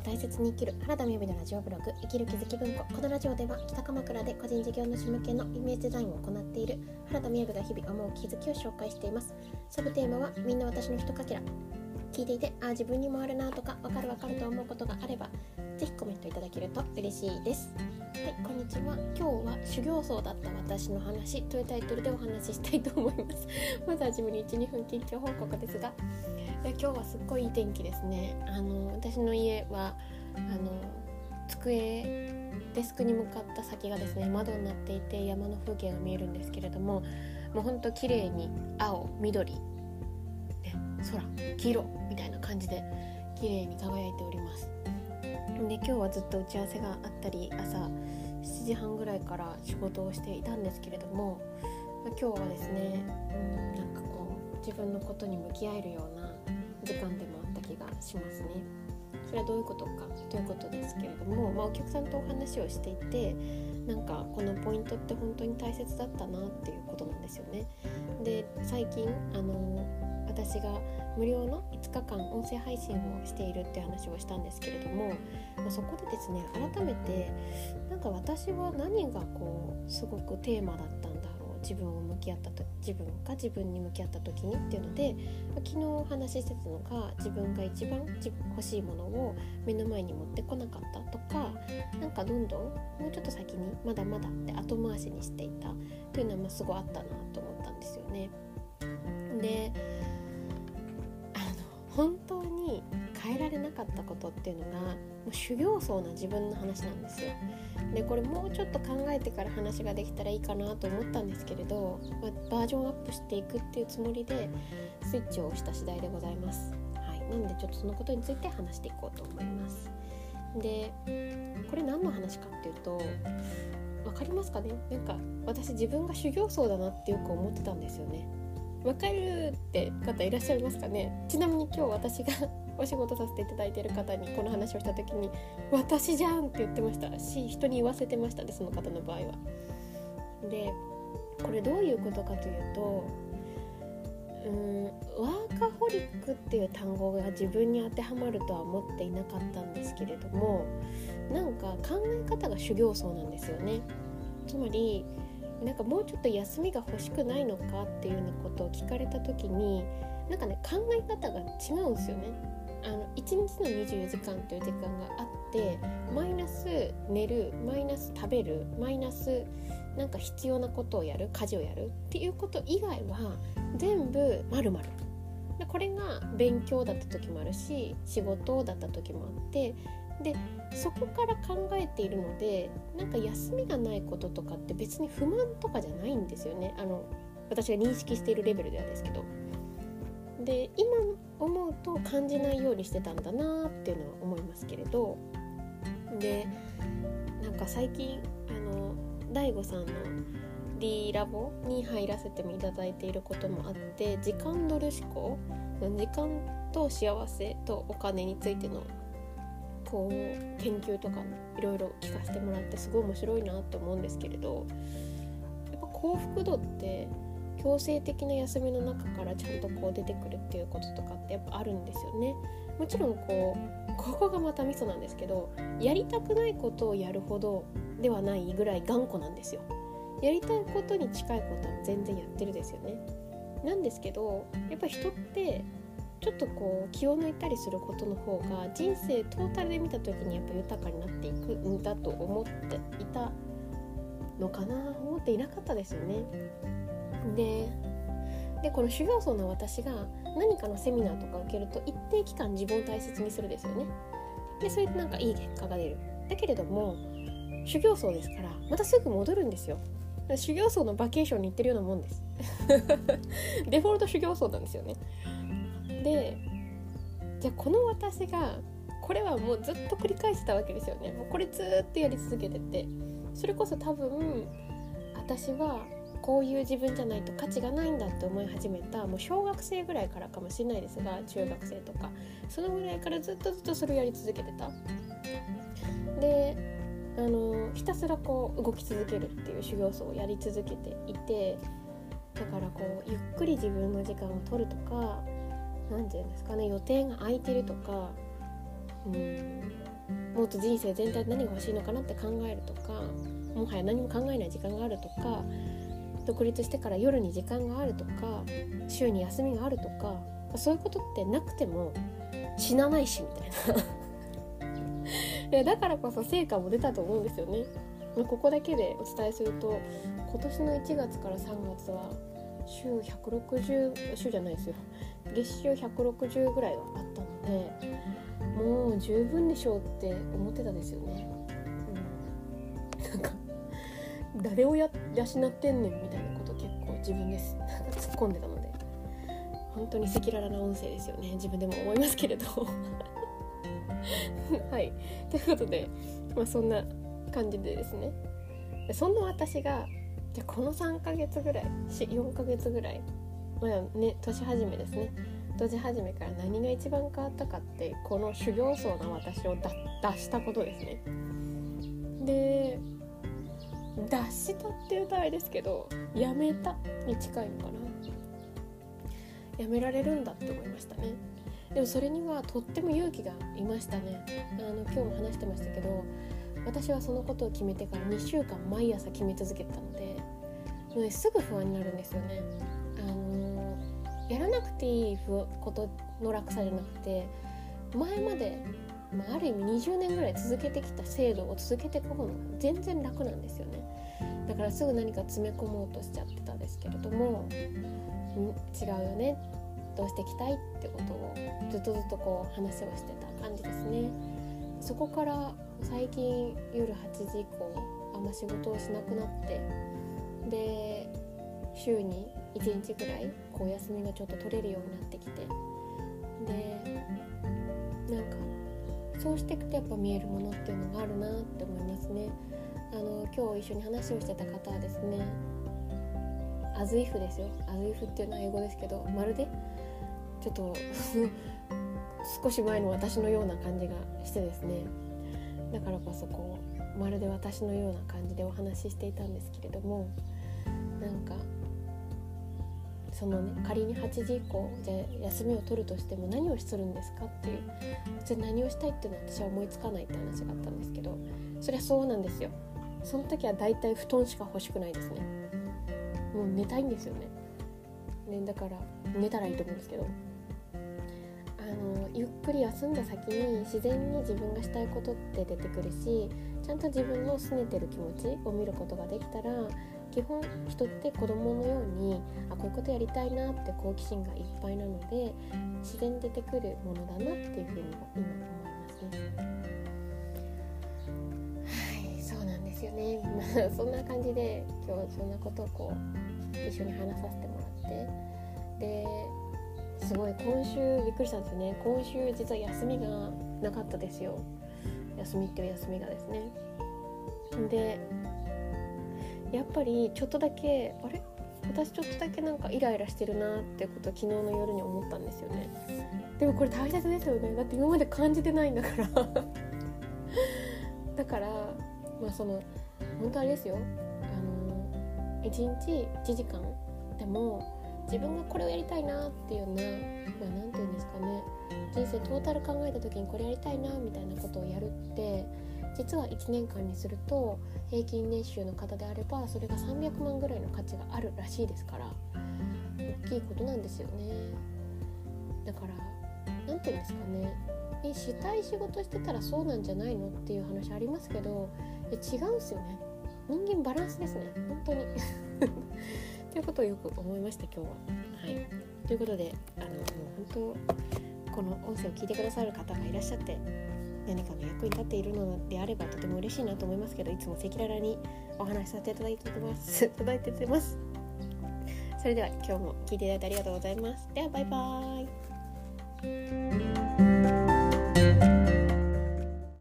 を大切に生きる。原田美由のラジオブログ生きる気づき文庫。このラジオでは北鎌倉で個人事業主向けのイメージデザインを行っている。原田美由が日々思う気づきを紹介しています。サブテーマはみんな私のひとかけら。聞いていてあ自分にもあるなとかわかるわかると思うことがあればぜひコメントいただけると嬉しいです。はいこんにちは。今日は修行僧だった私の話というタイトルでお話ししたいと思います。まずはじめに12分近況報告ですが今日はすっごいいい天気ですね。あの私の家はあの机デスクに向かった先がですね窓になっていて山の風景が見えるんですけれどももうほんと綺麗に青緑、ね、空黄色みたいな感じで綺麗に輝いております。で今日はずっと打ち合わせがあったり朝7時半ぐらいから仕事をしていたんですけれども今日はですねうんなんかこう自分のことに向き合えるような時間でもあった気がしますね。それはどういうことかということですけれども、まあ、お客さんとお話をしていてなんかこのポイントって本当に大切だったなっていうことなんですよね。で最近あの私が無料の5日間音声配信をしているって話をしたんですけれども、まあ、そこでですね改めてなんか私は何がこうすごくテーマだったんだろう自分を向き合ったと自分が自分に向き合った時にっていうので、昨日お話ししてたのが自分が一番欲しいものを目の前に持ってこなかったとかなんかどんどんもうちょっと先にまだまだって後回しにしていたというのはすごいあったなと思ったんですよね。であの本当にれなかったことっていうのがもう修行僧な自分の話なんですよ。でこれもうちょっと考えてから話ができたらいいかなと思ったんですけれど、まあ、バージョンアップしていくっていうつもりでスイッチを押した次第でございます。はい、なのでちょっとそのことについて話していこうと思います。でこれ何の話かっていうと分かりますかね？なんか私自分が修行僧だなってよく思ってたんですよね。わかるって方いらっしゃいますかね？ちなみに今日私がお仕事させていただいている方にこの話をした時に「私じゃん!」って言ってましたし人に言わせてましたねその方の場合は。でこれどういうことかというとうんワーカホリックっていう単語が自分に当てはまるとは思っていなかったんですけれどもなんか考え方が修行僧なんですよね。つまりなんかもうちょっと休みが欲しくないのかっていうようなことを聞かれた時になんかね考え方が違うんですよね。あの1日の24時間という時間があってマイナス寝るマイナス食べるマイナスなんか必要なことをやる家事をやるっていうこと以外は全部まるまるこれが勉強だった時もあるし仕事だった時もあってでそこから考えているのでなんか休みがないこととかって別に不満とかじゃないんですよねあの私が認識しているレベルではですけど。で今思うと感じないようにしてたんだなっていうのは思いますけれど。でなんか最近あの DAIGO さんの D ラボに入らせていただいていることもあって時間ドル思考時間と幸せとお金についてのこう研究とかいろいろ聞かせてもらってすごい面白いなと思うんですけれど。やっぱ幸福度って強制的な休みの中からちゃんとこう出てくるっていうこととかってやっぱあるんですよね。もちろんこうここがまたミソなんですけどやりたくないことをやるほどではないぐらい頑固なんですよ。やりたいことに近いことは全然やってるですよね。なんですけどやっぱ人ってちょっとこう気を抜いたりすることの方が人生トータルで見た時にやっぱ豊かになっていくんだと思っていたのかな思っていなかったですよね。ででこの修行僧の私が何かのセミナーとか受けると一定期間自分を大切にするですよね。でそれでなんかいい結果が出る。だけれども修行僧ですからまたすぐ戻るんですよ。修行僧のバケーションに行ってるようなもんです。デフォルト修行僧なんですよね。でじゃあこの私がこれはもうずっと繰り返してたわけですよねもうこれずっとやり続けててそれこそ多分私はこういう自分じゃないと価値がないんだって思い始めたもう小学生ぐらいからかもしれないですが中学生とか。そのぐらいからずっとずっとそれをやり続けてた。であのひたすらこう動き続けるっていう修行僧をやり続けていてだからこうゆっくり自分の時間を取るとか何て言うんですかね予定が空いてるとかうんもっと人生全体で何が欲しいのかなって考えるとかもはや何も考えない時間があるとか独立してから夜に時間があるとか週に休みがあるとかそういうことってなくても死なないしみたいな。いやだからこそ成果も出たと思うんですよね。まここだけでお伝えすると今年の1月から3月は週160週じゃないですよ。月収160ぐらいはあったのでもう十分でしょうって思ってたんですよね、うん、なんか誰をや養ってんねんみたいなこと結構自分です。突っ込んでたので。本当に赤裸々な音声ですよね。自分でも思いますけれど。はい。ということで、まあ、そんな感じでですね。そんな私がじゃこの3ヶ月ぐらい4ヶ月ぐらいまあね年始めですね。年始めから何が一番変わったかってこの修行僧な私を出したことですね。で脱したっていうとあれですけどやめたに近いのかな。やめられるんだって思いましたね。でもそれにはとっても勇気がいましたね。あの今日も話してましたけど私はそのことを決めてから2週間毎朝決め続けてたのでもう、ね、すぐ不安になるんですよね。あのやらなくていいことの楽さじゃなくて前まで、まあ、ある意味20年ぐらい続けてきた制度を続けていく方が全然楽なんですよね。だからすぐ何か詰め込もうとしちゃってたんですけれども違うよねどうしていきたいってことをずっとずっとこう話をしてた感じですね。そこから最近夜8時以降あんま仕事をしなくなってで週に1日ぐらいこう休みがちょっと取れるようになってきてそうしていくとやっぱ見えるものっていうのがあるなって思いますね。あの今日一緒に話をしてた方はですねアズイフですよ。アズイフっていうのは英語ですけどまるでちょっと 少し前の私のような感じがしてですね。だからこそこうまるで私のような感じでお話ししていたんですけれどもなんかそのね仮に8時以降じゃ休みを取るとしても何をするんですかっていうじゃあ何をしたいっていうのは私は思いつかないって話があったんですけどそりゃそうなんですよ。その時は大体布団しか欲しくないですね。もう寝たいんですよね。ねだから寝たらいいと思うんですけど。あのゆっくり休んだ先に自然に自分がしたいことって出てくるしちゃんと自分の拗ねてる気持ちを見ることができたら基本人って子供のようにあこういうことやりたいなって好奇心がいっぱいなので自然に出てくるものだなっていうふうに今思いますね。はいそうなんですよね、まあ、そんな感じで今日そんなことをこう一緒に話させてもらって。ですごい今週びっくりしたんですよね。今週実は休みがなかったですよ。休みっていう休みがですね。でやっぱりちょっとだけあれ？私ちょっとだけなんかイライラしてるなってこと昨日の夜に思ったんですよね。でもこれ大切ですよね。だって今まで感じてないんだから。だからまあその本当あれですよ。あの1日1時間でも自分がこれをやりたいなっていうようなまあ何て言うんですかね。人生トータル考えた時にこれやりたいなみたいなことをやるって実は1年間にすると平均年収の方であればそれが300万ぐらいの価値があるらしいですから大きいことなんですよね。だから何て言うんですかね。えしたい仕事してたらそうなんじゃないのっていう話ありますけどいや違うんですよね。人間バランスですね。本当に。ということをよく思いました今日は。はい、ということであのもう本当この音声を聞いてくださる方がいらっしゃって何かの役に立っているのであればとても嬉しいなと思いますけどいつも赤裸々にお話しさせていただいてます。いただいてます。それでは今日も聞いていただいてありがとうございます。ではバイバーイ。